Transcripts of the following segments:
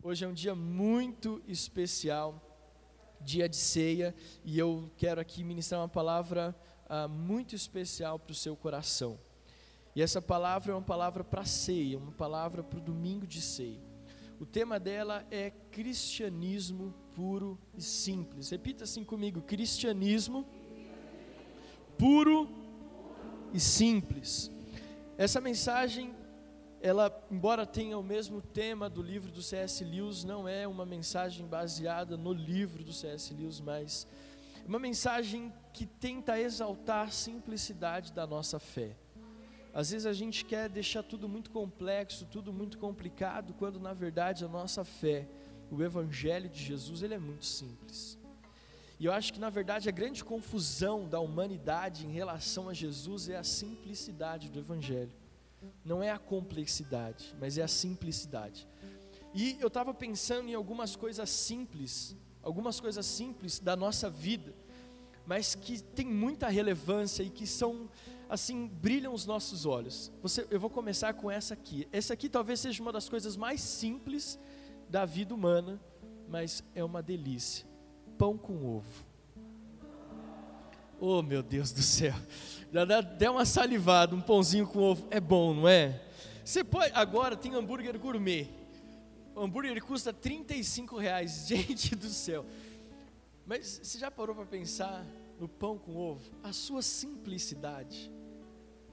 Hoje é um dia muito especial, dia de ceia, e eu quero aqui ministrar uma palavra ah, muito especial para o seu coração. E essa palavra é uma palavra para ceia, uma palavra para o domingo de ceia. O tema dela é cristianismo puro e simples. Repita assim comigo: cristianismo puro e simples. Essa mensagem ela, embora tenha o mesmo tema do livro do C.S. Lewis, não é uma mensagem baseada no livro do C.S. Lewis, mas uma mensagem que tenta exaltar a simplicidade da nossa fé. Às vezes a gente quer deixar tudo muito complexo, tudo muito complicado, quando na verdade a nossa fé, o Evangelho de Jesus, ele é muito simples. E eu acho que na verdade a grande confusão da humanidade em relação a Jesus é a simplicidade do Evangelho não é a complexidade, mas é a simplicidade. E eu estava pensando em algumas coisas simples, algumas coisas simples da nossa vida, mas que tem muita relevância e que são assim brilham os nossos olhos. Você, eu vou começar com essa aqui. Essa aqui talvez seja uma das coisas mais simples da vida humana, mas é uma delícia. Pão com ovo. Oh, meu Deus do céu. Já dá até uma salivada, um pãozinho com ovo. É bom, não é? Você pode. Agora tem hambúrguer gourmet. O hambúrguer custa 35 reais. Gente do céu. Mas você já parou para pensar no pão com ovo? A sua simplicidade.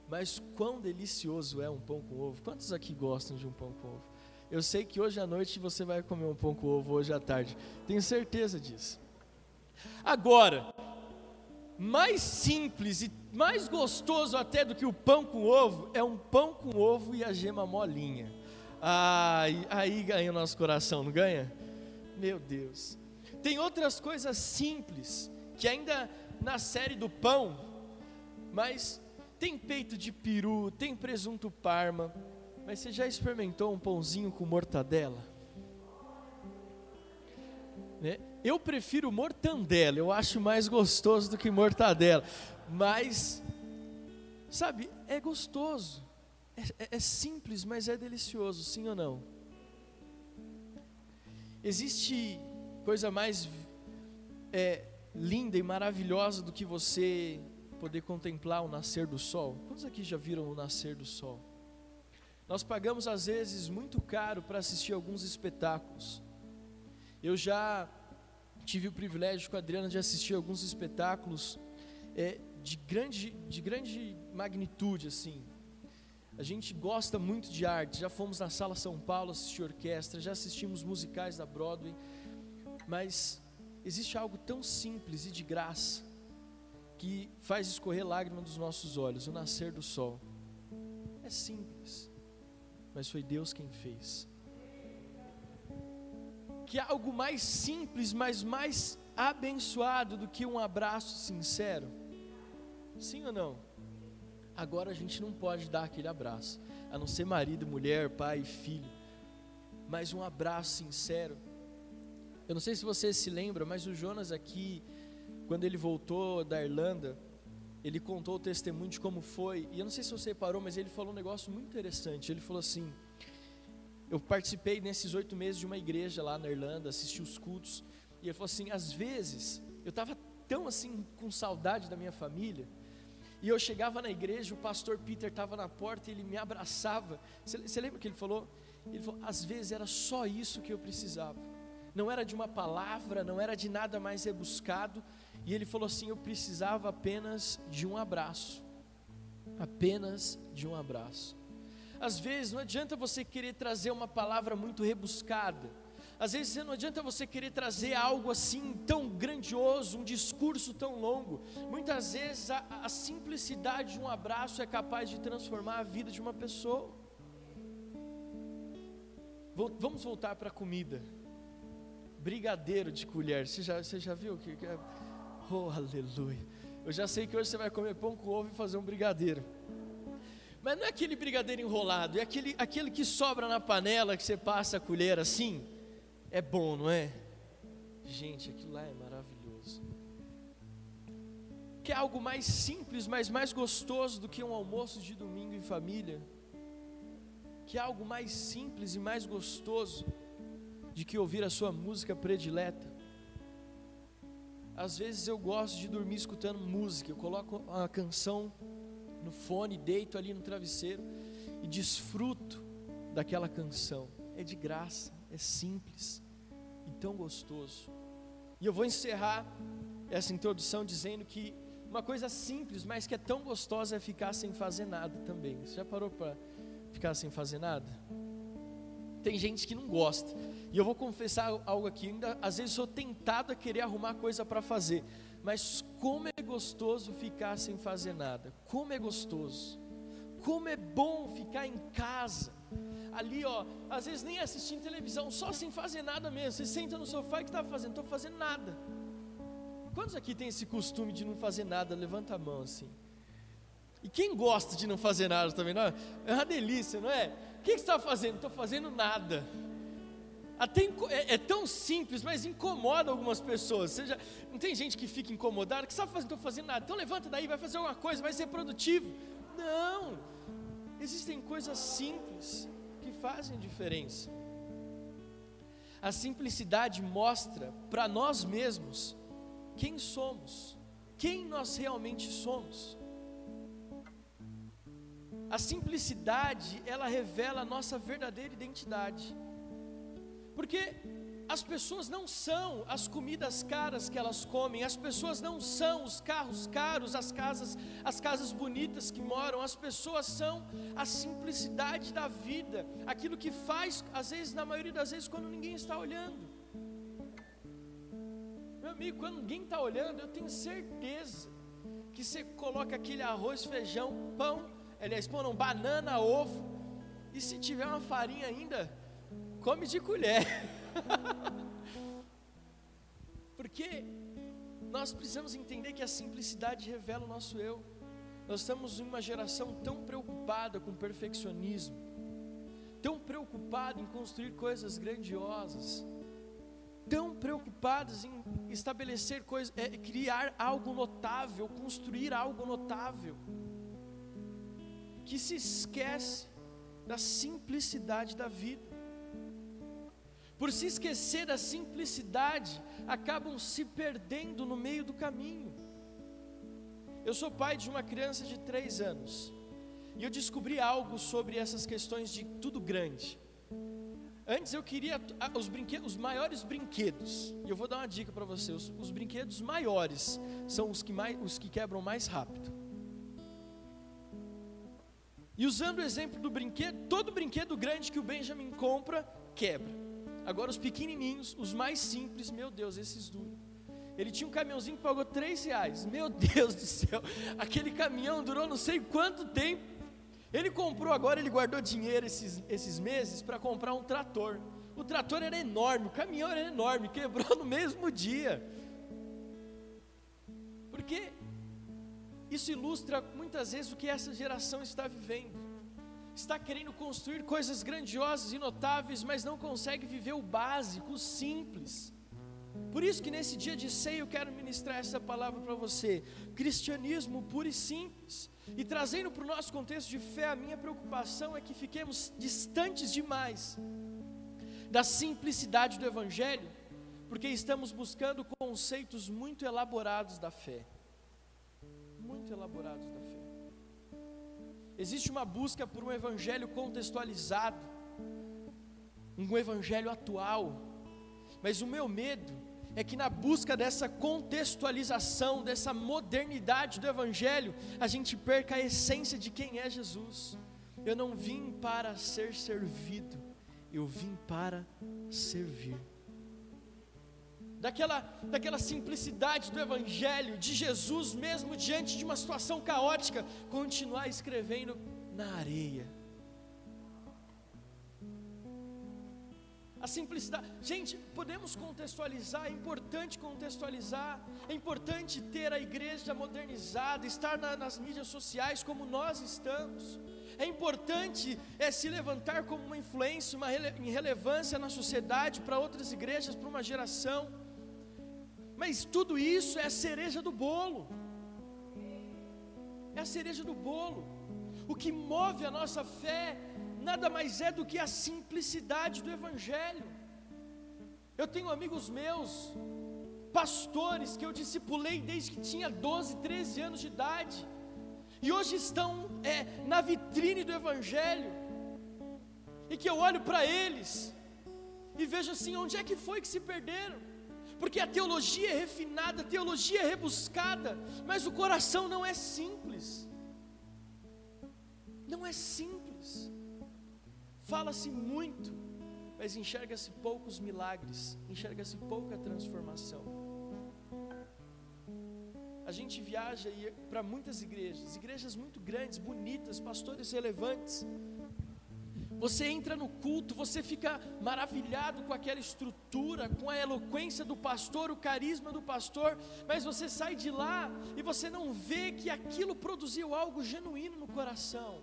Mas quão delicioso é um pão com ovo? Quantos aqui gostam de um pão com ovo? Eu sei que hoje à noite você vai comer um pão com ovo, hoje à tarde. Tenho certeza disso. Agora, mais simples e mais gostoso até do que o pão com ovo é um pão com ovo e a gema molinha. Ah, aí ganha o nosso coração, não ganha? Meu Deus. Tem outras coisas simples que ainda na série do pão, mas tem peito de peru, tem presunto parma. Mas você já experimentou um pãozinho com mortadela? Né? Eu prefiro mortandela, eu acho mais gostoso do que mortadela. Mas, sabe, é gostoso. É, é, é simples, mas é delicioso, sim ou não? Existe coisa mais é, linda e maravilhosa do que você poder contemplar o nascer do sol? Quantos aqui já viram o nascer do sol? Nós pagamos às vezes muito caro para assistir alguns espetáculos. Eu já tive o privilégio com a Adriana de assistir alguns espetáculos é, de, grande, de grande magnitude, assim. A gente gosta muito de arte, já fomos na Sala São Paulo assistir orquestra, já assistimos musicais da Broadway, mas existe algo tão simples e de graça que faz escorrer lágrima dos nossos olhos, o nascer do sol. É simples, mas foi Deus quem fez que algo mais simples, mas mais abençoado do que um abraço sincero? Sim ou não? Agora a gente não pode dar aquele abraço, a não ser marido, mulher, pai, filho, mas um abraço sincero. Eu não sei se você se lembra, mas o Jonas aqui, quando ele voltou da Irlanda, ele contou o testemunho de como foi, e eu não sei se você parou, mas ele falou um negócio muito interessante. Ele falou assim: eu participei nesses oito meses de uma igreja lá na Irlanda, assisti os cultos, e ele falou assim: às vezes eu estava tão assim com saudade da minha família, e eu chegava na igreja, o pastor Peter estava na porta e ele me abraçava. Você, você lembra o que ele falou? Ele falou: às vezes era só isso que eu precisava, não era de uma palavra, não era de nada mais rebuscado, e ele falou assim: eu precisava apenas de um abraço, apenas de um abraço. Às vezes não adianta você querer trazer uma palavra muito rebuscada. Às vezes não adianta você querer trazer algo assim tão grandioso, um discurso tão longo. Muitas vezes a, a simplicidade de um abraço é capaz de transformar a vida de uma pessoa. Vamos voltar para a comida. Brigadeiro de colher. Você já, você já viu que, que é? Oh, aleluia. Eu já sei que hoje você vai comer pão com ovo e fazer um brigadeiro. Mas não é aquele brigadeiro enrolado, é aquele, aquele que sobra na panela que você passa a colher assim. É bom, não é? Gente, aquilo lá é maravilhoso. Que é algo mais simples, mas mais gostoso do que um almoço de domingo em família. Que é algo mais simples e mais gostoso de que ouvir a sua música predileta. Às vezes eu gosto de dormir escutando música, eu coloco uma canção no fone, deito ali no travesseiro e desfruto daquela canção. É de graça, é simples e tão gostoso. E eu vou encerrar essa introdução dizendo que uma coisa simples, mas que é tão gostosa é ficar sem fazer nada também. Você já parou para ficar sem fazer nada? Tem gente que não gosta. E eu vou confessar algo aqui, ainda às vezes sou tentado a querer arrumar coisa para fazer. Mas como é gostoso ficar sem fazer nada. Como é gostoso. Como é bom ficar em casa. Ali, ó, às vezes nem assistindo televisão, só sem fazer nada mesmo. Você senta no sofá e que está fazendo? Estou fazendo nada. Quantos aqui tem esse costume de não fazer nada? Levanta a mão assim. E quem gosta de não fazer nada também, não é? É uma delícia, não é? O que, você está fazendo? Estou fazendo nada. Até é, é, tão simples, mas incomoda algumas pessoas. Seja, não tem gente que fica incomodada, que está fazendo, estou fazendo nada. Então levanta daí, vai fazer alguma coisa, vai ser produtivo. Não. Existem coisas simples que fazem diferença. A simplicidade mostra para nós mesmos quem somos, quem nós realmente somos. A simplicidade, ela revela a nossa verdadeira identidade. Porque as pessoas não são as comidas caras que elas comem, as pessoas não são os carros caros, as casas, as casas bonitas que moram, as pessoas são a simplicidade da vida, aquilo que faz, às vezes, na maioria das vezes, quando ninguém está olhando. Meu amigo, quando ninguém está olhando, eu tenho certeza que você coloca aquele arroz, feijão, pão, aliás, pão não, banana, ovo, e se tiver uma farinha ainda, come de colher. Porque nós precisamos entender que a simplicidade revela o nosso eu. Nós estamos em uma geração tão preocupada com perfeccionismo, tão preocupada em construir coisas grandiosas, tão preocupados em estabelecer coisas, é, criar algo notável, construir algo notável, que se esquece da simplicidade da vida. Por se esquecer da simplicidade, acabam se perdendo no meio do caminho. Eu sou pai de uma criança de três anos, e eu descobri algo sobre essas questões de tudo grande. Antes eu queria os brinquedos, os maiores brinquedos. E eu vou dar uma dica para você: os, os, brinquedos maiores são os que, mais, os que quebram mais rápido. E usando o exemplo do brinquedo, todo brinquedo grande que o Benjamin compra, quebra. Agora os pequenininhos, os mais simples, meu Deus, esses duram. Ele tinha um caminhãozinho que pagou três reais. Meu Deus do céu, aquele caminhão durou não sei quanto tempo. Ele comprou agora, ele guardou dinheiro esses, esses meses para comprar um trator. O trator era enorme, o caminhão era enorme, quebrou no mesmo dia. Porque isso ilustra muitas vezes o que essa geração está vivendo. Está querendo construir coisas grandiosas e notáveis, mas não consegue viver o básico, o simples. Por isso que nesse dia de ceia eu quero ministrar essa palavra para você. Cristianismo puro e simples. E trazendo para o nosso contexto de fé, a minha preocupação é que fiquemos distantes demais da simplicidade do Evangelho, porque estamos buscando conceitos muito elaborados da fé. Muito elaborados da fé. Existe uma busca por um Evangelho contextualizado, um Evangelho atual, mas o meu medo é que na busca dessa contextualização, dessa modernidade do Evangelho, a gente perca a essência de quem é Jesus. Eu não vim para ser servido, eu vim para servir. Daquela, daquela simplicidade do Evangelho, de Jesus, mesmo diante de uma situação caótica, continuar escrevendo na areia a simplicidade. Gente, podemos contextualizar, é importante contextualizar, é importante ter a igreja modernizada, estar na, nas mídias sociais como nós estamos. É importante é, se levantar como uma influência, uma rele, relevância na sociedade para outras igrejas, para uma geração. Mas tudo isso é a cereja do bolo. É a cereja do bolo. O que move a nossa fé nada mais é do que a simplicidade do Evangelho. Eu tenho amigos meus, pastores que eu discipulei desde que tinha 12, 13 anos de idade, e hoje estão é, na vitrine do Evangelho, e que eu olho para eles e vejo assim: onde é que foi que se perderam? Porque a teologia é refinada, a teologia é rebuscada, mas o coração não é simples. Não é simples. Fala-se muito, mas enxerga-se poucos milagres, enxerga-se pouca transformação. A gente viaja para muitas igrejas, igrejas muito grandes, bonitas, pastores relevantes. Você entra no culto, você fica maravilhado com aquela estrutura, com a eloquência do pastor, o carisma do pastor, mas você sai de lá e você não vê que aquilo produziu algo genuíno no coração.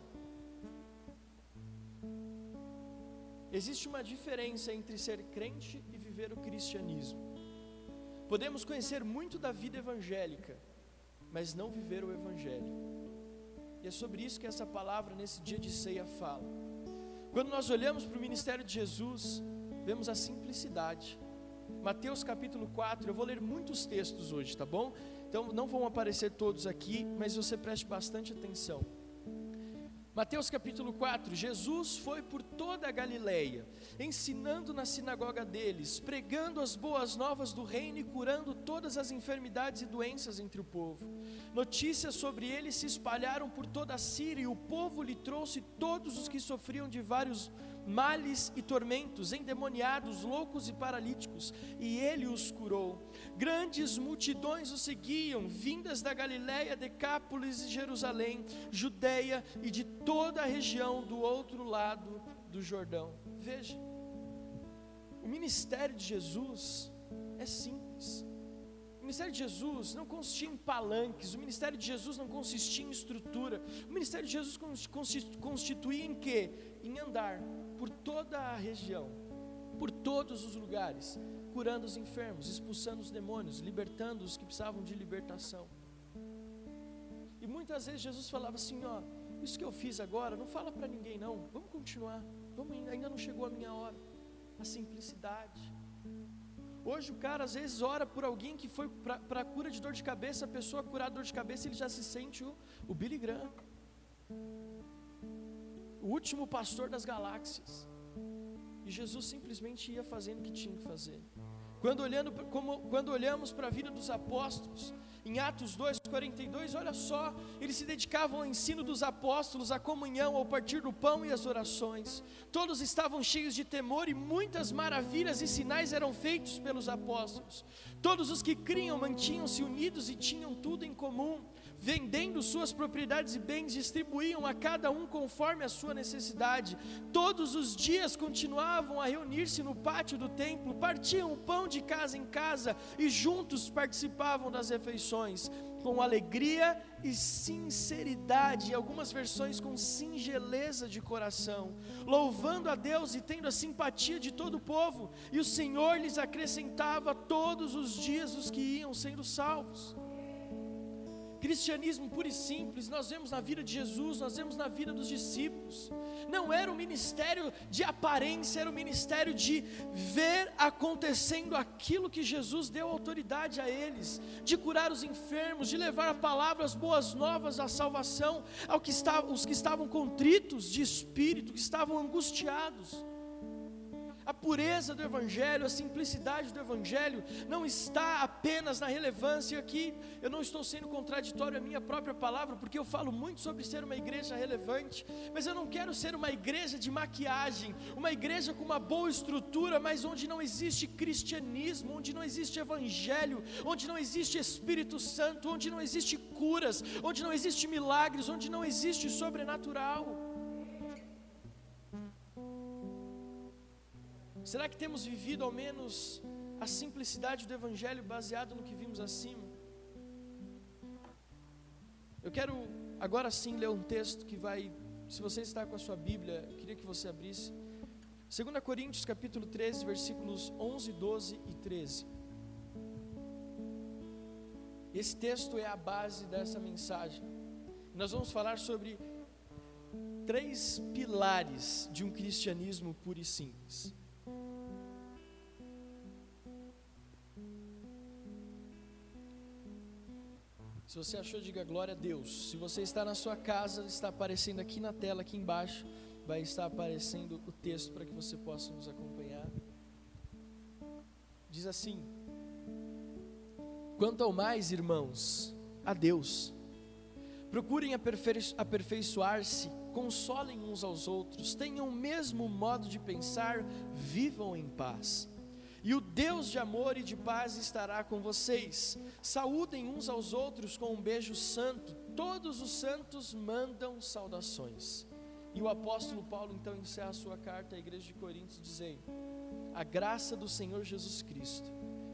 Existe uma diferença entre ser crente e viver o cristianismo. Podemos conhecer muito da vida evangélica, mas não viver o evangelho. E é sobre isso que essa palavra nesse dia de ceia fala. Quando nós olhamos para o ministério de Jesus, vemos a simplicidade. Mateus capítulo 4, eu vou ler muitos textos hoje, tá bom? Então não vão aparecer todos aqui, mas você preste bastante atenção. Mateus capítulo 4: Jesus foi por toda a Galileia, ensinando na sinagoga deles, pregando as boas novas do reino e curando todas as enfermidades e doenças entre o povo. Notícias sobre ele se espalharam por toda a Síria e o povo lhe trouxe todos os que sofriam de vários e tormentos, endemoniados, loucos e paralíticos, e ele os curou. Grandes multidões o seguiam, vindas da Galiléia, Decápolis e Jerusalém, Judeia e de toda a região do outro lado do Jordão. Veja, o ministério de Jesus é simples. O ministério de Jesus não consistia em palanques, o ministério de Jesus não consistia em estrutura, o ministério de Jesus constituía em quê? Em andar por toda a região, por todos os lugares, curando os enfermos, expulsando os demônios, libertando os que precisavam de libertação. E muitas vezes Jesus falava assim: ó, isso que eu fiz agora, não fala para ninguém não, vamos continuar, vamos, ainda não chegou a minha hora. A simplicidade. Hoje o cara às vezes ora por alguém que foi para cura de dor de cabeça, a pessoa curar dor de cabeça, ele já se sente o, o Billy Graham o último pastor das galáxias. E Jesus simplesmente ia fazendo o que tinha que fazer. Quando, olhando, como, quando olhamos para a vida dos apóstolos, em Atos 2, 42, olha só, eles se dedicavam ao ensino dos apóstolos, à comunhão, ao partir do pão e às orações. Todos estavam cheios de temor e muitas maravilhas e sinais eram feitos pelos apóstolos. Todos os que criam mantinham-se unidos e tinham tudo em comum vendendo suas propriedades e bens, distribuíam a cada um conforme a sua necessidade. Todos os dias continuavam a reunir-se no pátio do templo, partiam o pão de casa em casa e juntos participavam das refeições, com alegria e sinceridade, em algumas versões com singeleza de coração, louvando a Deus e tendo a simpatia de todo o povo, e o Senhor lhes acrescentava todos os dias os que iam sendo salvos. Cristianismo puro e simples, nós vemos na vida de Jesus, nós vemos na vida dos discípulos. Não era um ministério de aparência, era um ministério de ver acontecendo aquilo que Jesus deu autoridade a eles, de curar os enfermos, de levar a palavra, as boas novas, a salvação ao que estavam, que estavam contritos de espírito, que estavam angustiados. A pureza do Evangelho, a simplicidade do Evangelho não está apenas na relevância aqui. Eu não estou sendo contraditório à minha própria palavra, porque eu falo muito sobre ser uma igreja relevante, mas eu não quero ser uma igreja de maquiagem, uma igreja com uma boa estrutura, mas onde não existe cristianismo, onde não existe Evangelho, onde não existe Espírito Santo, onde não existe curas, onde não existe milagres, onde não existe sobrenatural. Será que temos vivido ao menos a simplicidade do Evangelho baseado no que vimos acima? Eu quero agora sim ler um texto que vai, se você está com a sua Bíblia, eu queria que você abrisse. 2 Coríntios capítulo 13, versículos 11, 12 e 13. Esse texto é a base dessa mensagem. Nós vamos falar sobre três pilares de um cristianismo puro e simples. Se você achou, diga glória a Deus. Se você está na sua casa, está aparecendo aqui na tela, aqui embaixo, vai estar aparecendo o texto para que você possa nos acompanhar. Diz assim: Quanto ao mais, irmãos, a Deus, procurem aperfeiçoar-se, consolem uns aos outros, tenham o mesmo modo de pensar, vivam em paz. E o Deus de amor e de paz estará com vocês. Saúdem uns aos outros com um beijo santo. Todos os santos mandam saudações. E o apóstolo Paulo então encerra a sua carta à igreja de Coríntios dizendo: A graça do Senhor Jesus Cristo,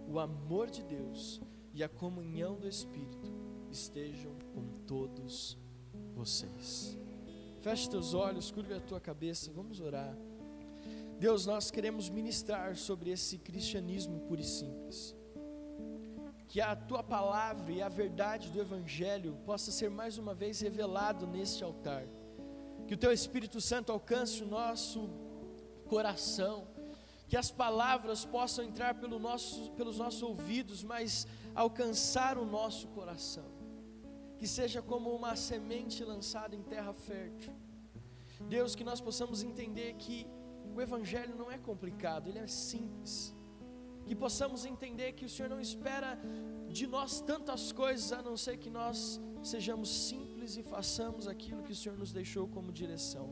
o amor de Deus e a comunhão do Espírito estejam com todos vocês. Feche teus olhos, curve a tua cabeça, vamos orar. Deus, nós queremos ministrar sobre esse cristianismo puro e simples. Que a tua palavra e a verdade do Evangelho possa ser mais uma vez revelado neste altar. Que o teu Espírito Santo alcance o nosso coração. Que as palavras possam entrar pelo nosso, pelos nossos ouvidos, mas alcançar o nosso coração. Que seja como uma semente lançada em terra fértil. Deus, que nós possamos entender que o Evangelho não é complicado, ele é simples. Que possamos entender que o Senhor não espera de nós tantas coisas, a não ser que nós sejamos simples e façamos aquilo que o Senhor nos deixou como direção.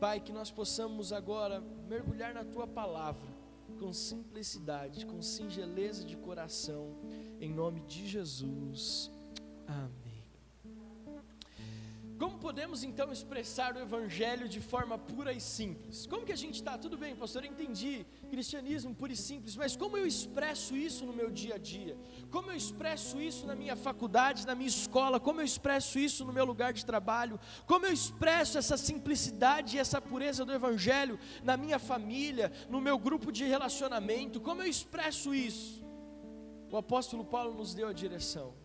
Pai, que nós possamos agora mergulhar na Tua palavra com simplicidade, com singeleza de coração, em nome de Jesus. Amém. Como podemos então expressar o Evangelho de forma pura e simples? Como que a gente está? Tudo bem, pastor, eu entendi cristianismo puro e simples, mas como eu expresso isso no meu dia a dia? Como eu expresso isso na minha faculdade, na minha escola? Como eu expresso isso no meu lugar de trabalho? Como eu expresso essa simplicidade e essa pureza do Evangelho na minha família, no meu grupo de relacionamento? Como eu expresso isso? O apóstolo Paulo nos deu a direção.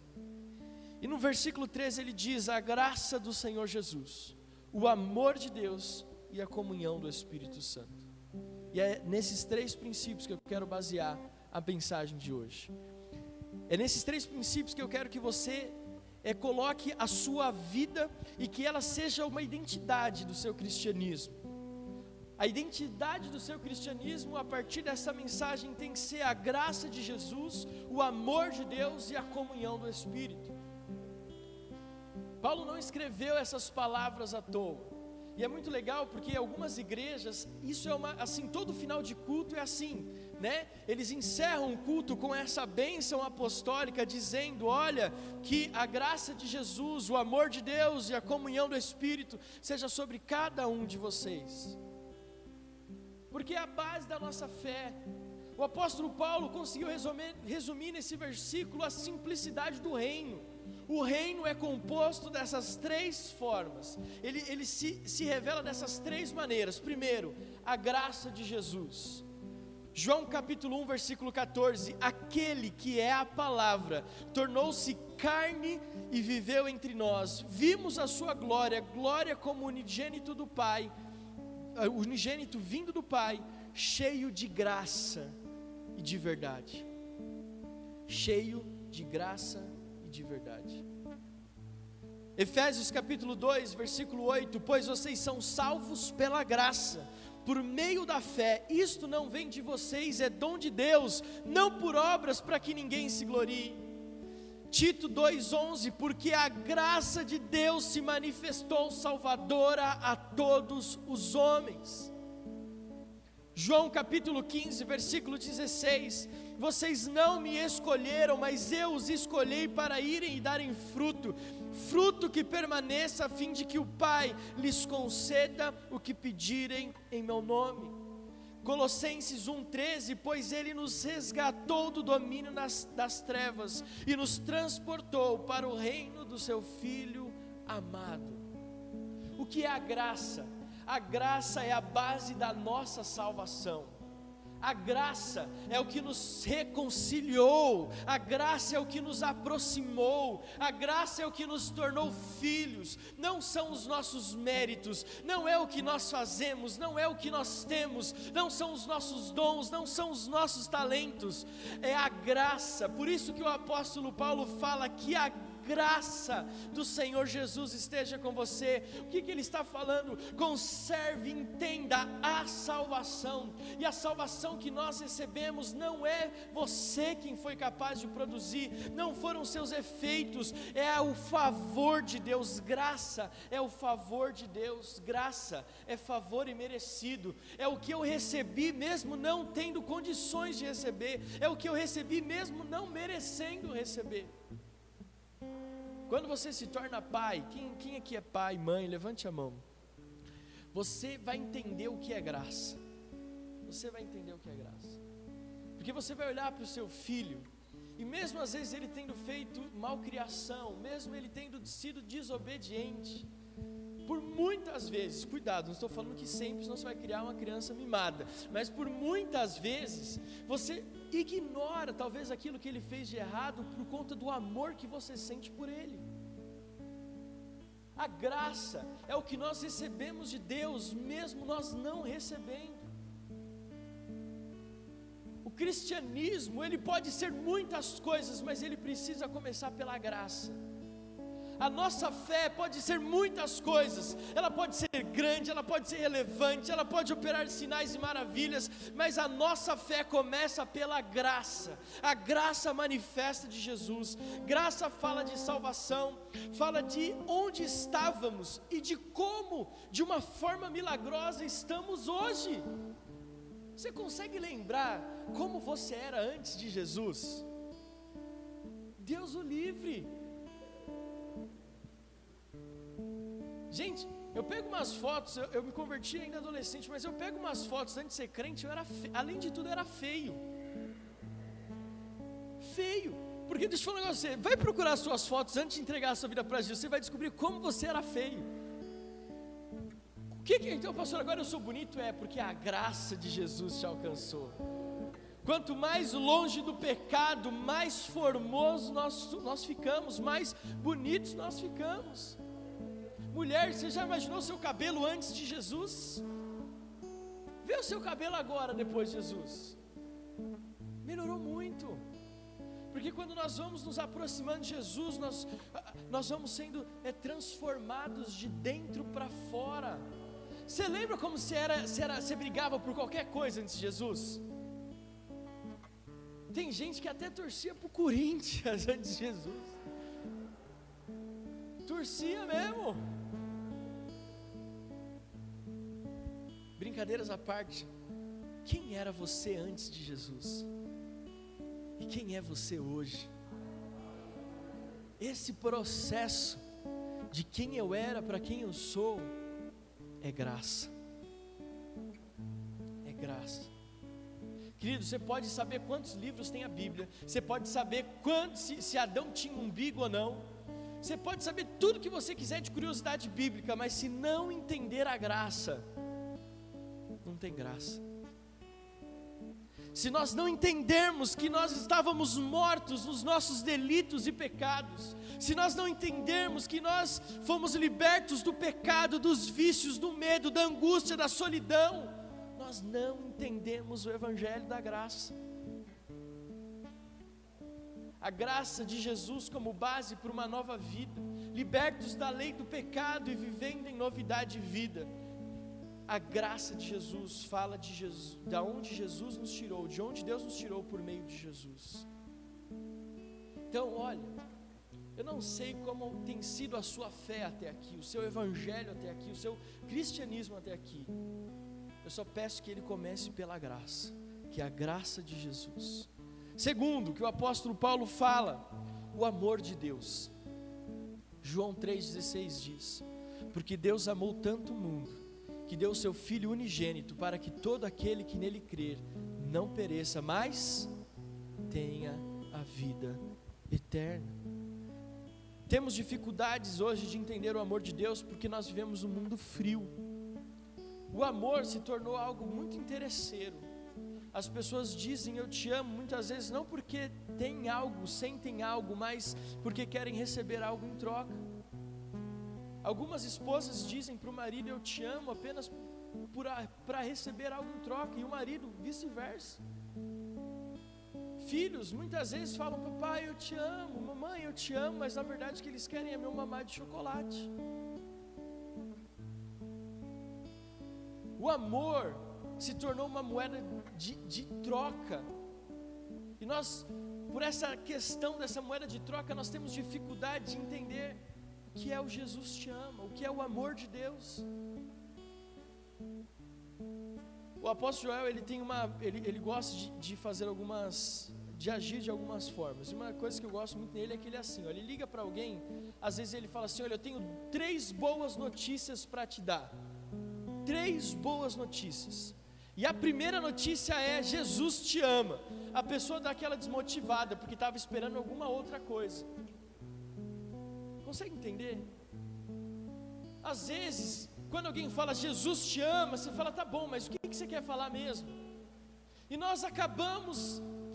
E no versículo 13 ele diz: A graça do Senhor Jesus, o amor de Deus e a comunhão do Espírito Santo. E é nesses três princípios que eu quero basear a mensagem de hoje. É nesses três princípios que eu quero que você é, coloque a sua vida e que ela seja uma identidade do seu cristianismo. A identidade do seu cristianismo, a partir dessa mensagem, tem que ser a graça de Jesus, o amor de Deus e a comunhão do Espírito. Paulo não escreveu essas palavras à toa. E é muito legal porque algumas igrejas, isso é uma assim, todo final de culto é assim, né? Eles encerram o culto com essa bênção apostólica dizendo: "Olha, que a graça de Jesus, o amor de Deus e a comunhão do Espírito seja sobre cada um de vocês". Porque é a base da nossa fé. O apóstolo Paulo conseguiu resumir, resumir nesse versículo a simplicidade do reino. O reino é composto dessas três formas, ele, ele se, se revela dessas três maneiras. Primeiro, a graça de Jesus. João capítulo 1, versículo 14: Aquele que é a palavra tornou-se carne e viveu entre nós. Vimos a sua glória, glória como unigênito do Pai, uh, unigênito vindo do Pai, cheio de graça e de verdade. Cheio de graça de verdade. Efésios capítulo 2, versículo 8: Pois vocês são salvos pela graça, por meio da fé, isto não vem de vocês, é dom de Deus, não por obras para que ninguém se glorie. Tito 2,11: Porque a graça de Deus se manifestou salvadora a todos os homens. João capítulo 15, versículo 16: Vocês não me escolheram, mas eu os escolhi para irem e darem fruto, fruto que permaneça, a fim de que o Pai lhes conceda o que pedirem em meu nome. Colossenses 1,13: Pois Ele nos resgatou do domínio das, das trevas e nos transportou para o reino do Seu Filho amado. O que é a graça? A graça é a base da nossa salvação. A graça é o que nos reconciliou, a graça é o que nos aproximou, a graça é o que nos tornou filhos. Não são os nossos méritos, não é o que nós fazemos, não é o que nós temos, não são os nossos dons, não são os nossos talentos, é a graça. Por isso que o apóstolo Paulo fala que a graça do Senhor Jesus esteja com você. O que, que ele está falando? Conserve, entenda a salvação, e a salvação que nós recebemos não é você quem foi capaz de produzir, não foram seus efeitos, é o favor de Deus, graça é o favor de Deus, graça é favor imerecido, é o que eu recebi mesmo não tendo condições de receber, é o que eu recebi mesmo não merecendo receber. Quando você se torna pai, quem, quem aqui é pai, mãe, levante a mão. Você vai entender o que é graça. Você vai entender o que é graça. Porque você vai olhar para o seu filho, e mesmo às vezes ele tendo feito malcriação, mesmo ele tendo sido desobediente, por muitas vezes, cuidado, não estou falando que sempre não você vai criar uma criança mimada, mas por muitas vezes você ignora talvez aquilo que ele fez de errado por conta do amor que você sente por ele. A graça é o que nós recebemos de Deus, mesmo nós não recebendo. O cristianismo, ele pode ser muitas coisas, mas ele precisa começar pela graça. A nossa fé pode ser muitas coisas, ela pode ser grande, ela pode ser relevante, ela pode operar sinais e maravilhas, mas a nossa fé começa pela graça, a graça manifesta de Jesus. Graça fala de salvação, fala de onde estávamos e de como, de uma forma milagrosa, estamos hoje. Você consegue lembrar como você era antes de Jesus? Deus o livre. Gente, eu pego umas fotos, eu, eu, me converti ainda adolescente, mas eu pego umas fotos antes de ser crente, eu era fe... além de tudo, era feio. Feio. Porque deixa eu falar um negócio você, vai procurar suas fotos antes de entregar a sua vida para Jesus, você vai descobrir como você era feio. O que, que então, pastor, agora eu sou bonito? É porque a graça de Jesus te alcançou. Quanto mais longe do pecado, mais formoso nós, nós ficamos, mais bonitos nós ficamos. Mulher, você já imaginou seu cabelo antes de Jesus? Vê o seu cabelo agora, depois de Jesus. Melhorou muito. Porque quando nós vamos nos aproximando de Jesus, nós, nós vamos sendo é, transformados de dentro para fora. Você lembra como você era, você era, você brigava por qualquer coisa antes de Jesus? Tem gente que até torcia para o Corinthians antes de Jesus. Torcia mesmo. Brincadeiras à parte, quem era você antes de Jesus? E quem é você hoje? Esse processo de quem eu era para quem eu sou é graça. É graça. Querido, você pode saber quantos livros tem a Bíblia, você pode saber quanto, se, se Adão tinha um umbigo ou não, você pode saber tudo que você quiser de curiosidade bíblica, mas se não entender a graça, tem graça. Se nós não entendermos que nós estávamos mortos nos nossos delitos e pecados, se nós não entendermos que nós fomos libertos do pecado, dos vícios, do medo, da angústia, da solidão, nós não entendemos o Evangelho da graça. A graça de Jesus como base para uma nova vida, libertos da lei do pecado e vivendo em novidade de vida a graça de Jesus fala de Jesus, da onde Jesus nos tirou, de onde Deus nos tirou por meio de Jesus. Então, olha, eu não sei como tem sido a sua fé até aqui, o seu evangelho até aqui, o seu cristianismo até aqui. Eu só peço que ele comece pela graça, que é a graça de Jesus. Segundo, que o apóstolo Paulo fala, o amor de Deus. João 3,16 diz: Porque Deus amou tanto o mundo que deu o seu Filho unigênito para que todo aquele que nele crer não pereça, mas tenha a vida eterna. Temos dificuldades hoje de entender o amor de Deus porque nós vivemos um mundo frio. O amor se tornou algo muito interesseiro. As pessoas dizem eu te amo muitas vezes não porque têm algo, sentem algo, mas porque querem receber algo em troca. Algumas esposas dizem para o marido: Eu te amo apenas para receber algo em troca, e o marido vice-versa. filhos muitas vezes falam: Papai, eu te amo, mamãe, eu te amo, mas na verdade o que eles querem é meu mamá de chocolate. O amor se tornou uma moeda de, de troca. E nós, por essa questão dessa moeda de troca, nós temos dificuldade de entender que é o Jesus te ama, o que é o amor de Deus. O apóstolo Joel, ele tem uma, ele, ele gosta de, de fazer algumas, de agir de algumas formas. E uma coisa que eu gosto muito nele é que ele é assim, ó, ele liga para alguém, às vezes ele fala assim, olha, eu tenho três boas notícias para te dar. Três boas notícias. E a primeira notícia é: Jesus te ama. A pessoa dá aquela desmotivada porque estava esperando alguma outra coisa. Consegue entender? Às vezes, quando alguém fala Jesus te ama, você fala, tá bom, mas o que, que você quer falar mesmo? E nós acabamos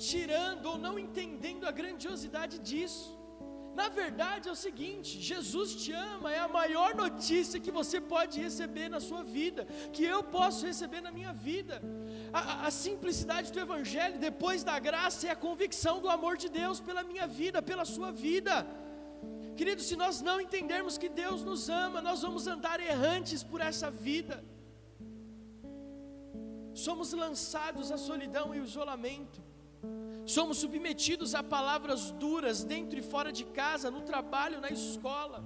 tirando ou não entendendo a grandiosidade disso. Na verdade é o seguinte: Jesus te ama, é a maior notícia que você pode receber na sua vida, que eu posso receber na minha vida. A, a, simplicidade do Evangelho, depois da graça, é a convicção do amor de Deus pela minha vida, pela sua vida. Querido, se nós não entendermos que Deus nos ama, nós vamos andar errantes por essa vida. Somos lançados à solidão e ao isolamento. Somos submetidos a palavras duras dentro e fora de casa, no trabalho, na escola.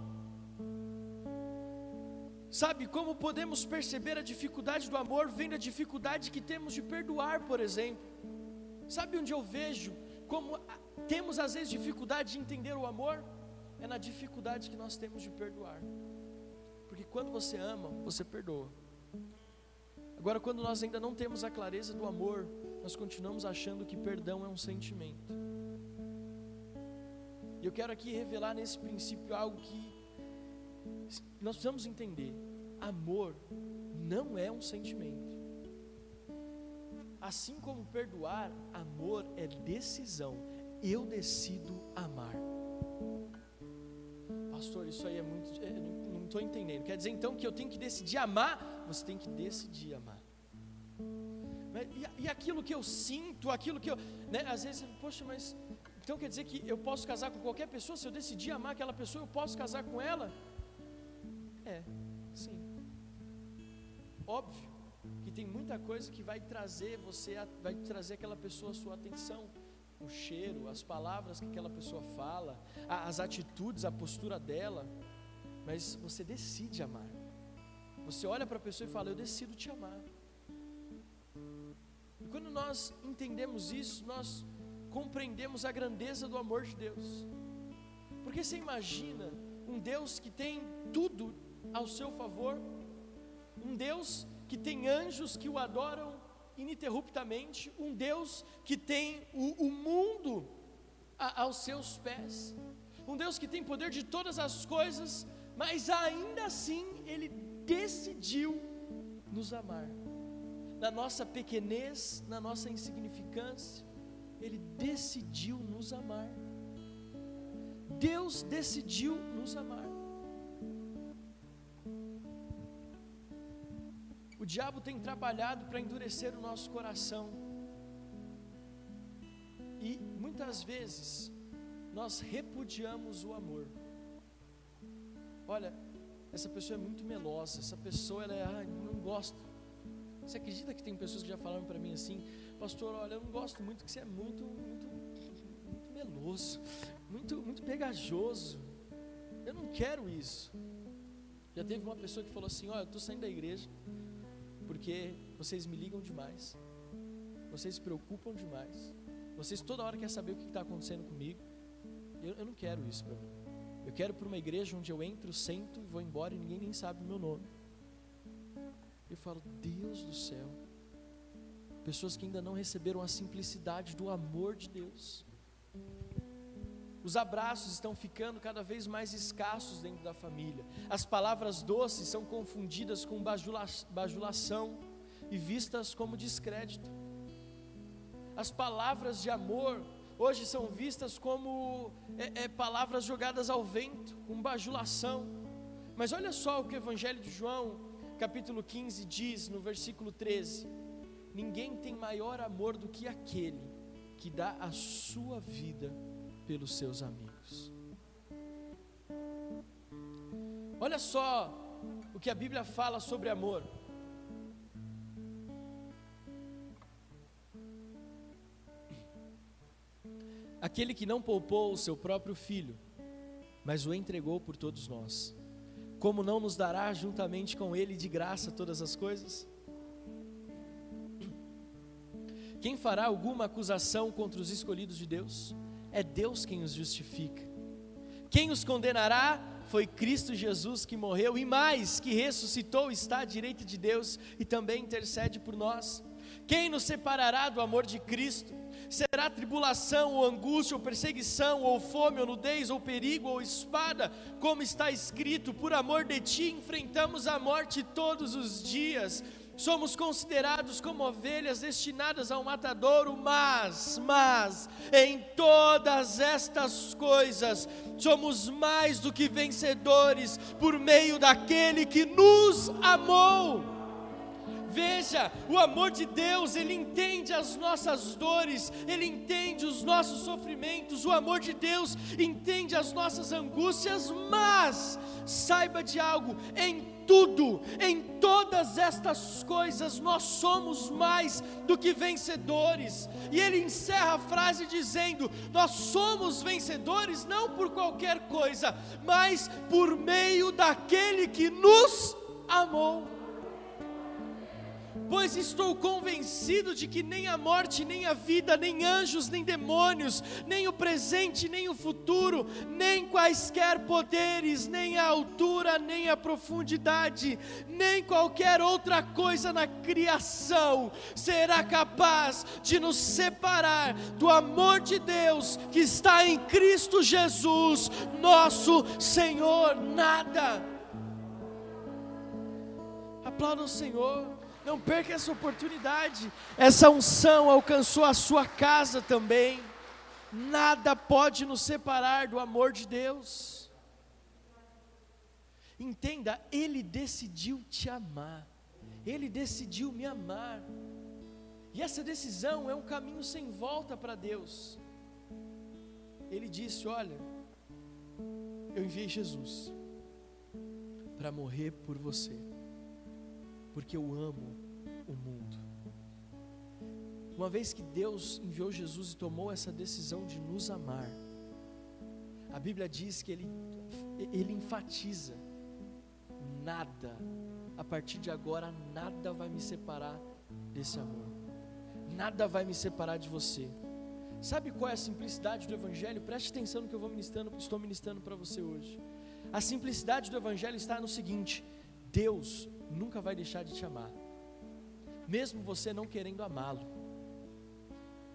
Sabe como podemos perceber a dificuldade do amor? Vem da dificuldade que temos de perdoar, por exemplo. Sabe onde eu vejo como temos às vezes dificuldade de entender o amor? É na dificuldade que nós temos de perdoar. Porque quando você ama, você perdoa. Agora, quando nós ainda não temos a clareza do amor, nós continuamos achando que perdão é um sentimento. E eu quero aqui revelar nesse princípio algo que nós precisamos entender: amor não é um sentimento. Assim como perdoar, amor é decisão. Eu decido amar. Pastor, isso aí é muito. Eu não estou entendendo. Quer dizer então que eu tenho que decidir amar? Você tem que decidir amar. E, e aquilo que eu sinto, aquilo que eu. Né, às vezes, poxa, mas. Então quer dizer que eu posso casar com qualquer pessoa? Se eu decidir amar aquela pessoa, eu posso casar com ela? É, sim. Óbvio que tem muita coisa que vai trazer você, vai trazer aquela pessoa a sua atenção. O cheiro, as palavras que aquela pessoa fala, as atitudes, a postura dela. Mas você decide amar. Você olha para a pessoa e fala: Eu decido te amar. E quando nós entendemos isso, nós compreendemos a grandeza do amor de Deus. Porque você imagina um Deus que tem tudo ao seu favor, um Deus que tem anjos que o adoram ininterruptamente, um Deus que tem o, o mundo a, aos seus pés, um Deus que tem poder de todas as coisas, mas ainda assim Ele decidiu nos amar na nossa pequenez, na nossa insignificância, Ele decidiu nos amar. Deus decidiu nos amar. O diabo tem trabalhado para endurecer o nosso coração. E muitas vezes nós repudiamos o amor. Olha, essa pessoa é muito melosa, essa pessoa ela é, ah, não gosto. Você acredita que tem pessoas que já falaram para mim assim, pastor, olha, eu não gosto muito que você é muito, muito, muito meloso, muito, muito pegajoso. Eu não quero isso. Já teve uma pessoa que falou assim, olha, eu estou saindo da igreja porque vocês me ligam demais, vocês se preocupam demais, vocês toda hora querem saber o que está acontecendo comigo. Eu, eu não quero isso para mim. Eu quero para uma igreja onde eu entro, sento e vou embora e ninguém nem sabe o meu nome. Eu falo, Deus do céu. Pessoas que ainda não receberam a simplicidade do amor de Deus. Os abraços estão ficando cada vez mais escassos dentro da família. As palavras doces são confundidas com bajula bajulação e vistas como descrédito. As palavras de amor hoje são vistas como é, é, palavras jogadas ao vento, com bajulação. Mas olha só o que o Evangelho de João capítulo 15 diz no versículo 13: Ninguém tem maior amor do que aquele que dá a sua vida pelos seus amigos. Olha só o que a Bíblia fala sobre amor. Aquele que não poupou o seu próprio filho, mas o entregou por todos nós, como não nos dará juntamente com ele de graça todas as coisas? Quem fará alguma acusação contra os escolhidos de Deus? É Deus quem os justifica. Quem os condenará? Foi Cristo Jesus que morreu e mais, que ressuscitou, está à direita de Deus e também intercede por nós. Quem nos separará do amor de Cristo? Será tribulação, ou angústia, ou perseguição, ou fome, ou nudez, ou perigo, ou espada, como está escrito: por amor de ti enfrentamos a morte todos os dias somos considerados como ovelhas destinadas ao matadouro, mas, mas, em todas estas coisas, somos mais do que vencedores por meio daquele que nos amou. Veja, o amor de Deus, Ele entende as nossas dores, Ele entende os nossos sofrimentos, o amor de Deus entende as nossas angústias, mas saiba de algo, em tudo, em todas estas coisas, nós somos mais do que vencedores. E ele encerra a frase dizendo: Nós somos vencedores não por qualquer coisa, mas por meio daquele que nos amou pois estou convencido de que nem a morte, nem a vida, nem anjos, nem demônios, nem o presente, nem o futuro, nem quaisquer poderes, nem a altura, nem a profundidade, nem qualquer outra coisa na criação será capaz de nos separar do amor de Deus que está em Cristo Jesus, nosso Senhor. Nada. Aplauda o Senhor. Não perca essa oportunidade. Essa unção alcançou a sua casa também. Nada pode nos separar do amor de Deus. Entenda, Ele decidiu te amar. Ele decidiu me amar. E essa decisão é um caminho sem volta para Deus. Ele disse: Olha, eu enviei Jesus para morrer por você porque eu amo o mundo. Uma vez que Deus enviou Jesus e tomou essa decisão de nos amar, a Bíblia diz que Ele, ele enfatiza: nada, a partir de agora, nada vai me separar desse amor, nada vai me separar de você. Sabe qual é a simplicidade do Evangelho? Preste atenção no que eu vou ministrando, estou ministrando para você hoje. A simplicidade do Evangelho está no seguinte: Deus nunca vai deixar de te amar, mesmo você não querendo amá-lo.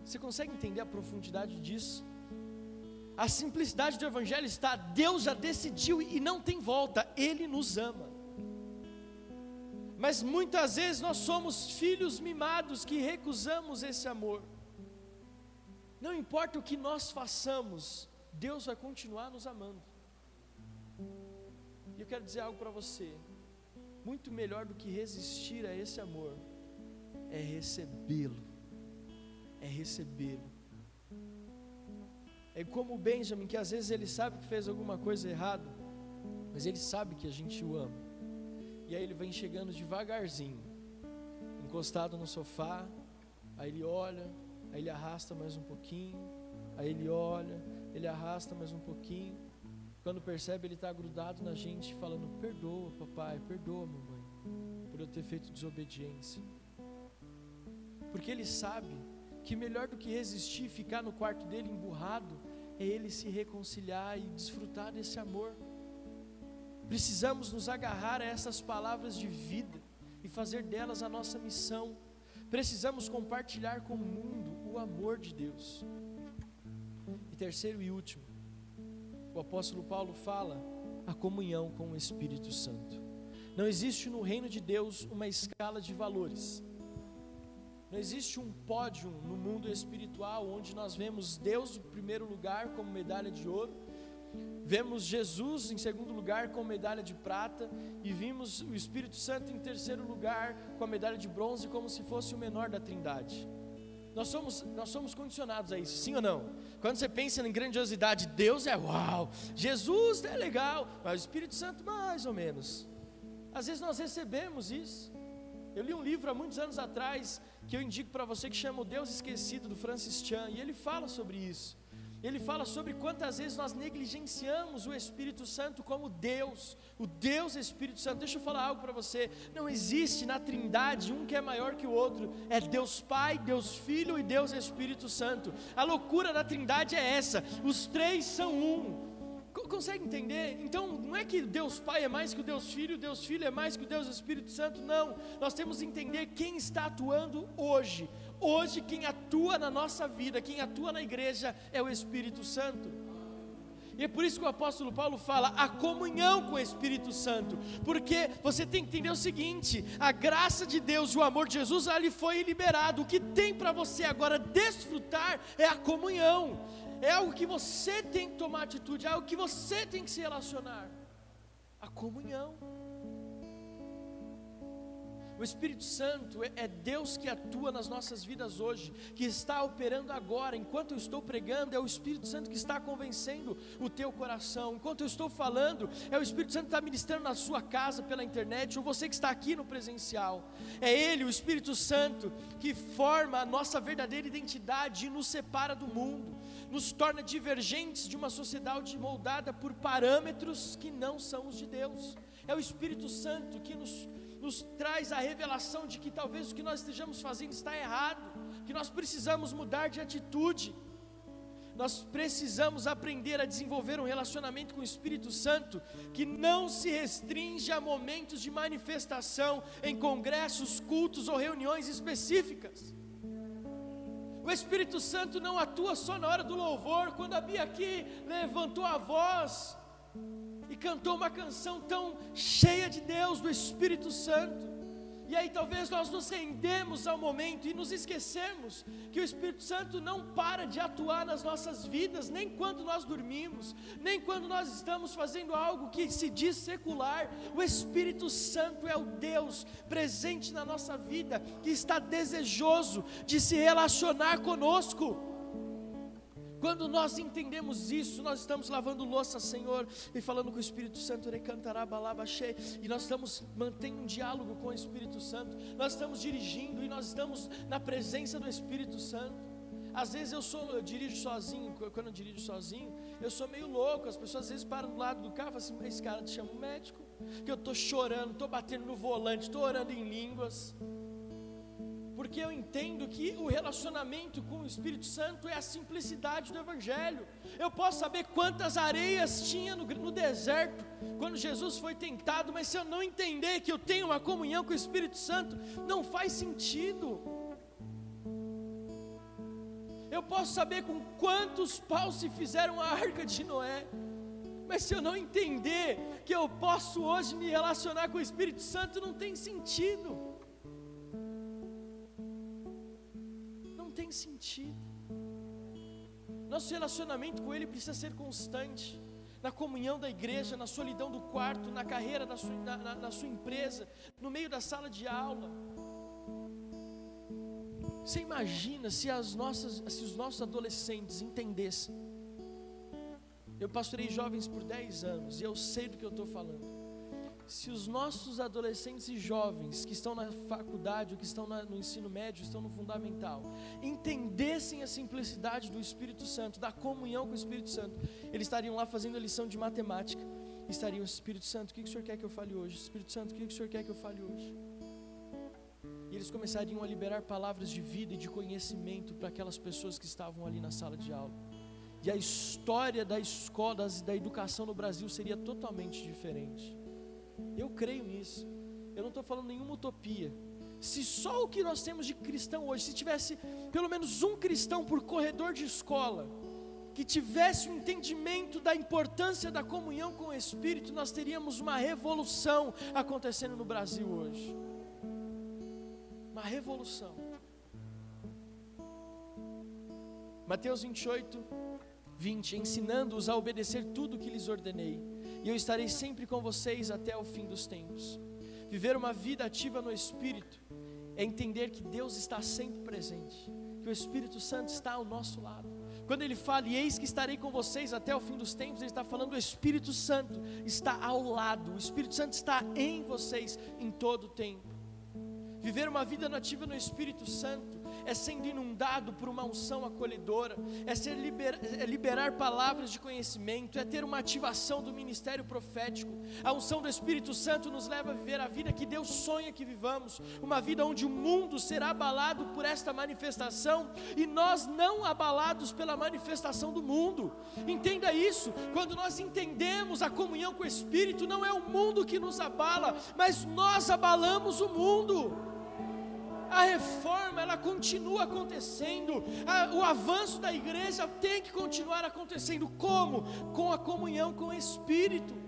Você consegue entender a profundidade disso? A simplicidade do Evangelho está: Deus já decidiu e não tem volta, Ele nos ama. Mas muitas vezes nós somos filhos mimados que recusamos esse amor. Não importa o que nós façamos, Deus vai continuar nos amando. E eu quero dizer algo para você muito melhor do que resistir a esse amor é recebê-lo. É recebê-lo. É como o Benjamin, que às vezes ele sabe que fez alguma coisa errada, mas ele sabe que a gente o ama. E aí ele vem chegando devagarzinho, encostado no sofá, aí ele olha, aí ele arrasta mais um pouquinho, aí ele olha, ele arrasta mais um pouquinho, quando percebe, ele está grudado na gente, falando: Perdoa, papai, perdoa, mamãe, por eu ter feito desobediência. Porque ele sabe que melhor do que resistir e ficar no quarto dele emburrado, é ele se reconciliar e desfrutar desse amor. Precisamos nos agarrar a essas palavras de vida e fazer delas a nossa missão. Precisamos compartilhar com o mundo o amor de Deus. E terceiro e último, o apóstolo Paulo fala a comunhão com o Espírito Santo. Não existe no reino de Deus uma escala de valores. Não existe um pódio no mundo espiritual onde nós vemos Deus em primeiro lugar como medalha de ouro, vemos Jesus em segundo lugar com medalha de prata e vimos o Espírito Santo em terceiro lugar com a medalha de bronze como se fosse o menor da Trindade. Nós somos, nós somos condicionados a isso, sim ou não? Quando você pensa em grandiosidade, Deus é uau, Jesus é legal, mas o Espírito Santo mais ou menos. Às vezes nós recebemos isso. Eu li um livro há muitos anos atrás que eu indico para você que chama O Deus Esquecido do Francis Chan, e ele fala sobre isso. Ele fala sobre quantas vezes nós negligenciamos o Espírito Santo como Deus, o Deus Espírito Santo. Deixa eu falar algo para você. Não existe na Trindade um que é maior que o outro. É Deus Pai, Deus Filho e Deus Espírito Santo. A loucura da Trindade é essa. Os três são um. Consegue entender? Então, não é que Deus Pai é mais que o Deus Filho, Deus Filho é mais que o Deus Espírito Santo, não. Nós temos que entender quem está atuando hoje. Hoje, quem atua na nossa vida, quem atua na igreja é o Espírito Santo. E é por isso que o apóstolo Paulo fala a comunhão com o Espírito Santo, porque você tem que entender o seguinte: a graça de Deus o amor de Jesus ali foi liberado. O que tem para você agora desfrutar é a comunhão, é algo que você tem que tomar atitude, é algo que você tem que se relacionar. A comunhão. O Espírito Santo é, é Deus que atua nas nossas vidas hoje, que está operando agora. Enquanto eu estou pregando, é o Espírito Santo que está convencendo o teu coração. Enquanto eu estou falando, é o Espírito Santo que está ministrando na sua casa pela internet, ou você que está aqui no presencial. É Ele, o Espírito Santo, que forma a nossa verdadeira identidade e nos separa do mundo, nos torna divergentes de uma sociedade moldada por parâmetros que não são os de Deus. É o Espírito Santo que nos nos traz a revelação de que talvez o que nós estejamos fazendo está errado, que nós precisamos mudar de atitude. Nós precisamos aprender a desenvolver um relacionamento com o Espírito Santo que não se restringe a momentos de manifestação em congressos, cultos ou reuniões específicas. O Espírito Santo não atua só na hora do louvor, quando a Bia aqui levantou a voz cantou uma canção tão cheia de Deus, do Espírito Santo. E aí talvez nós nos rendemos ao momento e nos esquecemos que o Espírito Santo não para de atuar nas nossas vidas, nem quando nós dormimos, nem quando nós estamos fazendo algo que se diz secular. O Espírito Santo é o Deus presente na nossa vida, que está desejoso de se relacionar conosco. Quando nós entendemos isso, nós estamos lavando louça, Senhor, e falando com o Espírito Santo, e nós estamos mantendo um diálogo com o Espírito Santo, nós estamos dirigindo e nós estamos na presença do Espírito Santo. Às vezes eu sou, eu dirijo sozinho, quando eu dirijo sozinho, eu sou meio louco, as pessoas às vezes param do lado do carro e falam assim, esse cara te chama um médico, que eu estou chorando, estou batendo no volante, estou orando em línguas porque eu entendo que o relacionamento com o Espírito Santo é a simplicidade do Evangelho. Eu posso saber quantas areias tinha no, no, deserto quando Jesus foi tentado, mas se eu não entender que eu tenho uma comunhão com o Espírito Santo, não faz sentido. Eu posso saber com quantos paus se fizeram a arca de Noé, mas se eu não entender que eu posso hoje me relacionar com o Espírito Santo, não tem sentido. Tem sentido. Nosso relacionamento com Ele precisa ser constante. Na comunhão da igreja, na solidão do quarto, na carreira da sua, na, na, na sua empresa, no meio da sala de aula. Você imagina se, as nossas, se os nossos adolescentes entendessem. Eu pastorei jovens por 10 anos e eu sei do que eu estou falando se os nossos adolescentes e jovens que estão na faculdade, ou que estão no ensino médio, estão no fundamental, entendessem a simplicidade do Espírito Santo, da comunhão com o Espírito Santo, eles estariam lá fazendo a lição de matemática, estariam, Espírito Santo, o que, que o Senhor quer que eu fale hoje? Espírito Santo, o que, que o Senhor quer que eu fale hoje? E eles começariam a liberar palavras de vida e de conhecimento para aquelas pessoas que estavam ali na sala de aula. E a história da escola, da educação no Brasil seria totalmente diferente. Eu creio nisso. Eu não estou falando nenhuma utopia. Se só o que nós temos de cristão hoje, se tivesse pelo menos um cristão por corredor de escola, que tivesse um entendimento da importância da comunhão com o Espírito, nós teríamos uma revolução acontecendo no Brasil hoje. Uma revolução. Mateus 28, 20: Ensinando-os a obedecer tudo o que lhes ordenei e eu estarei sempre com vocês até o fim dos tempos. Viver uma vida ativa no Espírito é entender que Deus está sempre presente, que o Espírito Santo está ao nosso lado. Quando ele fala, e eis que estarei com vocês até o fim dos tempos, ele está falando o Espírito Santo está ao lado, o Espírito Santo está em vocês em todo o tempo. Viver uma vida nativa no Espírito Santo é sendo inundado por uma unção acolhedora, é, ser liber, é liberar palavras de conhecimento, é ter uma ativação do ministério profético. A unção do Espírito Santo nos leva a viver a vida que Deus sonha que vivamos, uma vida onde o mundo será abalado por esta manifestação e nós não abalados pela manifestação do mundo. Entenda isso, quando nós entendemos a comunhão com o Espírito, não é o mundo que nos abala, mas nós abalamos o mundo a reforma ela continua acontecendo, a, o avanço da igreja tem que continuar acontecendo. Como? Com a comunhão com o Espírito.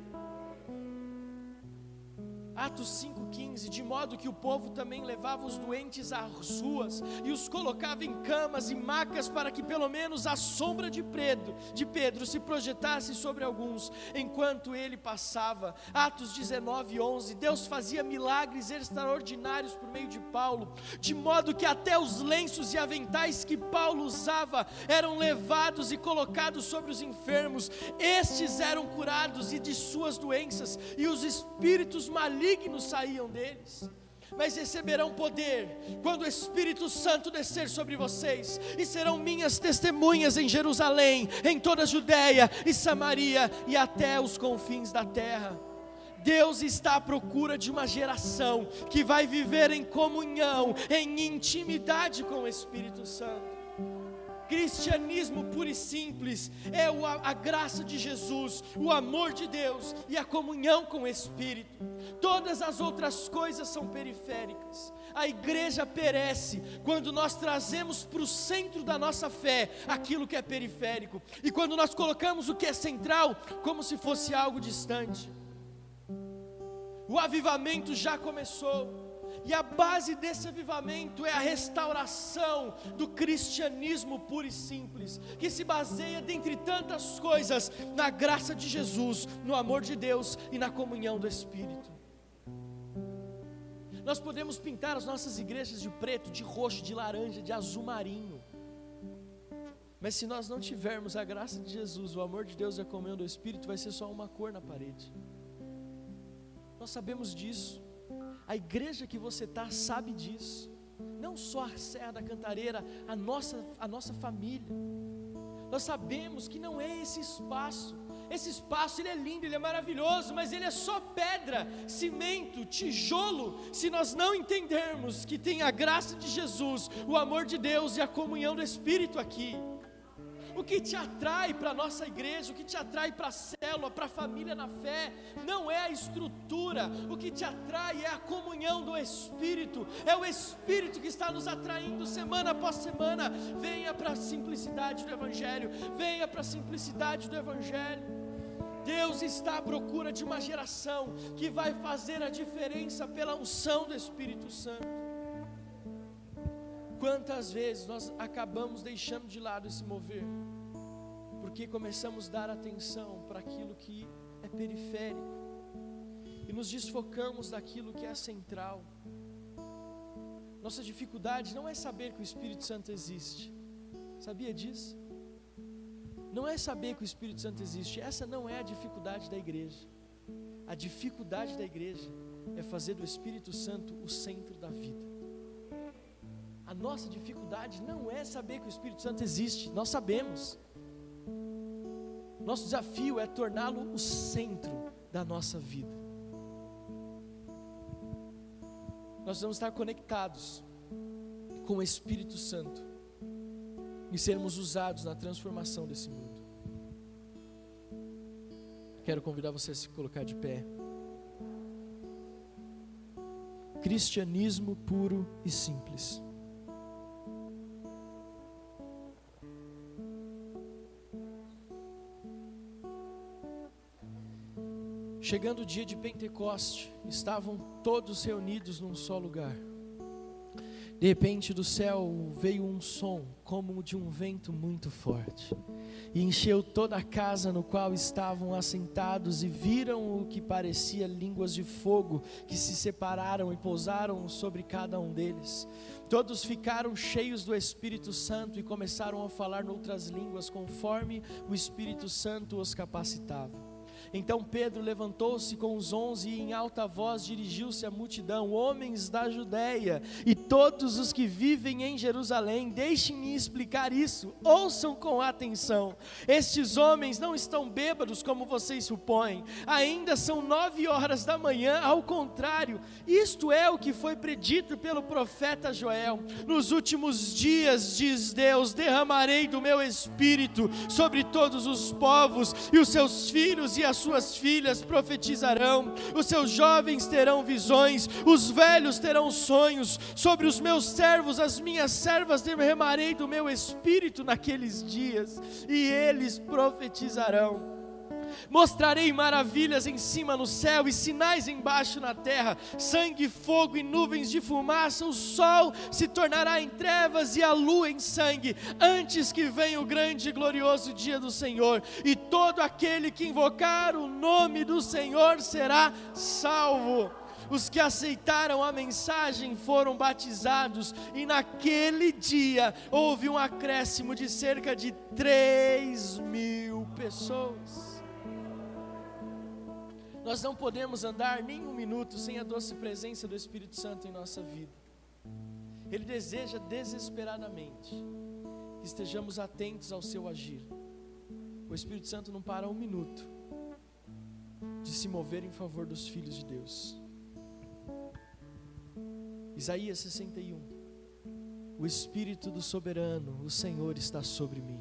Atos 5,15: De modo que o povo também levava os doentes às ruas e os colocava em camas e macas para que pelo menos a sombra de Pedro, de Pedro se projetasse sobre alguns enquanto ele passava. Atos 19:11 Deus fazia milagres extraordinários por meio de Paulo, de modo que até os lenços e aventais que Paulo usava eram levados e colocados sobre os enfermos. Estes eram curados e de suas doenças e os espíritos malignos malignos saíam deles mas receberão poder quando o Espírito Santo descer sobre vocês, e serão minhas testemunhas em Jerusalém, em toda a Judéia e Samaria e até os confins da terra. Deus está à procura de uma geração que vai viver em comunhão, em intimidade com o Espírito Santo. Cristianismo puro e simples é a, graça de Jesus, o amor de Deus e a comunhão com o Espírito. Todas as outras coisas são periféricas. A igreja perece quando nós trazemos para o centro da nossa fé aquilo que é periférico e quando nós colocamos o que é central como se fosse algo distante. O avivamento já começou. E a base desse avivamento é a restauração do cristianismo puro e simples, que se baseia, dentre tantas coisas, na graça de Jesus, no amor de Deus e na comunhão do Espírito. Nós podemos pintar as nossas igrejas de preto, de roxo, de laranja, de azul marinho. Mas se nós não tivermos a graça de Jesus, o amor de Deus e a comunhão do Espírito, vai ser só uma cor na parede. Nós sabemos disso. A igreja que você está sabe disso. Não só a Serra da Cantareira, a nossa, a nossa família. Nós sabemos que não é esse espaço. Esse espaço ele é lindo, ele é maravilhoso, mas ele é só pedra, cimento, tijolo. Se nós não entendermos que tem a graça de Jesus, o amor de Deus e a comunhão do Espírito aqui. O que te atrai para a nossa igreja, o que te atrai para a célula, para a família na fé, não é a estrutura, o que te atrai é a comunhão do Espírito, é o Espírito que está nos atraindo semana após semana. Venha para a simplicidade do Evangelho, venha para a simplicidade do Evangelho. Deus está à procura de uma geração que vai fazer a diferença pela unção do Espírito Santo. Quantas vezes nós acabamos deixando de lado esse mover, porque começamos a dar atenção para aquilo que é periférico e nos desfocamos daquilo que é central. Nossa dificuldade não é saber que o Espírito Santo existe, sabia disso? Não é saber que o Espírito Santo existe, essa não é a dificuldade da igreja. A dificuldade da igreja é fazer do Espírito Santo o centro da vida. A nossa dificuldade não é saber que o Espírito Santo existe, nós sabemos. Nosso desafio é torná-lo o centro da nossa vida. Nós vamos estar conectados com o Espírito Santo e sermos usados na transformação desse mundo. Quero convidar você a se colocar de pé. Cristianismo puro e simples. Chegando o dia de Pentecoste, estavam todos reunidos num só lugar. De repente do céu veio um som, como de um vento muito forte, e encheu toda a casa no qual estavam assentados, e viram o que parecia línguas de fogo que se separaram e pousaram sobre cada um deles. Todos ficaram cheios do Espírito Santo e começaram a falar noutras línguas, conforme o Espírito Santo os capacitava. Então Pedro levantou-se com os onze e em alta voz dirigiu-se à multidão: Homens da Judéia e todos os que vivem em Jerusalém, deixem-me explicar isso, ouçam com atenção. Estes homens não estão bêbados como vocês supõem, ainda são nove horas da manhã, ao contrário, isto é o que foi predito pelo profeta Joel. Nos últimos dias, diz Deus, derramarei do meu espírito sobre todos os povos, e os seus filhos e as suas filhas profetizarão, os seus jovens terão visões, os velhos terão sonhos, sobre os meus servos, as minhas servas derramarei do meu espírito naqueles dias, e eles profetizarão. Mostrarei maravilhas em cima no céu e sinais embaixo na terra: sangue, fogo e nuvens de fumaça. O sol se tornará em trevas e a lua em sangue, antes que venha o grande e glorioso dia do Senhor. E todo aquele que invocar o nome do Senhor será salvo. Os que aceitaram a mensagem foram batizados, e naquele dia houve um acréscimo de cerca de 3 mil pessoas. Nós não podemos andar nem um minuto sem a doce presença do Espírito Santo em nossa vida. Ele deseja desesperadamente que estejamos atentos ao seu agir. O Espírito Santo não para um minuto de se mover em favor dos filhos de Deus. Isaías 61. O Espírito do soberano, o Senhor está sobre mim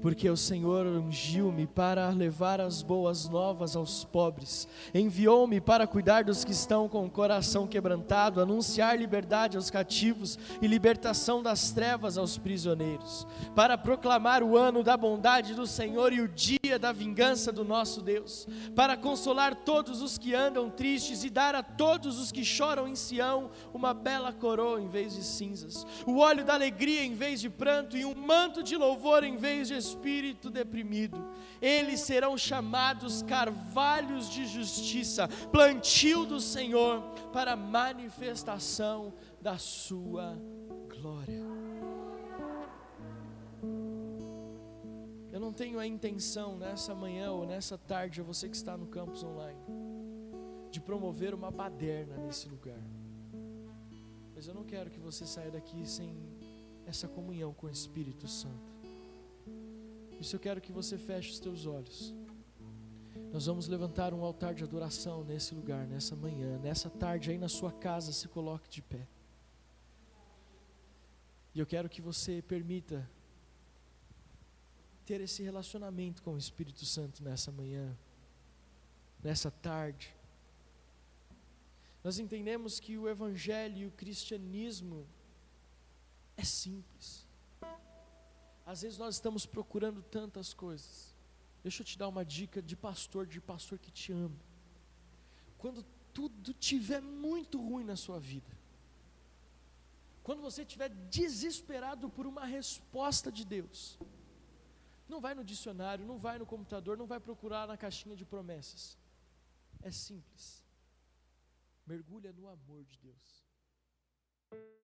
porque o Senhor ungiu-me para levar as boas novas aos pobres, enviou-me para cuidar dos que estão com o coração quebrantado, anunciar liberdade aos cativos e libertação das trevas aos prisioneiros, para proclamar o ano da bondade do Senhor e o dia da vingança do nosso Deus, para consolar todos os que andam tristes e dar a todos os que choram em Sião uma bela coroa em vez de cinzas, o óleo da alegria em vez de pranto e um manto de louvor em vez de espírito deprimido. Eles serão chamados carvalhos de justiça, plantio do Senhor, para manifestação da sua glória. Eu não tenho a intenção nessa manhã ou nessa tarde, a você que está no campus online, de promover uma baderna nesse lugar. Mas eu não quero que você saia daqui sem essa comunhão com o Espírito Santo. Isso eu quero que você feche os teus olhos. Nós vamos levantar um altar de adoração nesse lugar, nessa manhã, nessa tarde aí na sua casa, se coloque de pé. E eu quero que você permita ter esse relacionamento com o Espírito Santo nessa manhã, nessa tarde. Nós entendemos que o Evangelho e o cristianismo é simples. Às vezes nós estamos procurando tantas coisas. Deixa eu te dar uma dica de pastor, de pastor que te ama. Quando tudo tiver muito ruim na sua vida, quando você estiver desesperado por uma resposta de Deus, não vai no dicionário, não vai no computador, não vai procurar na caixinha de promessas. É simples. Mergulha no amor de Deus.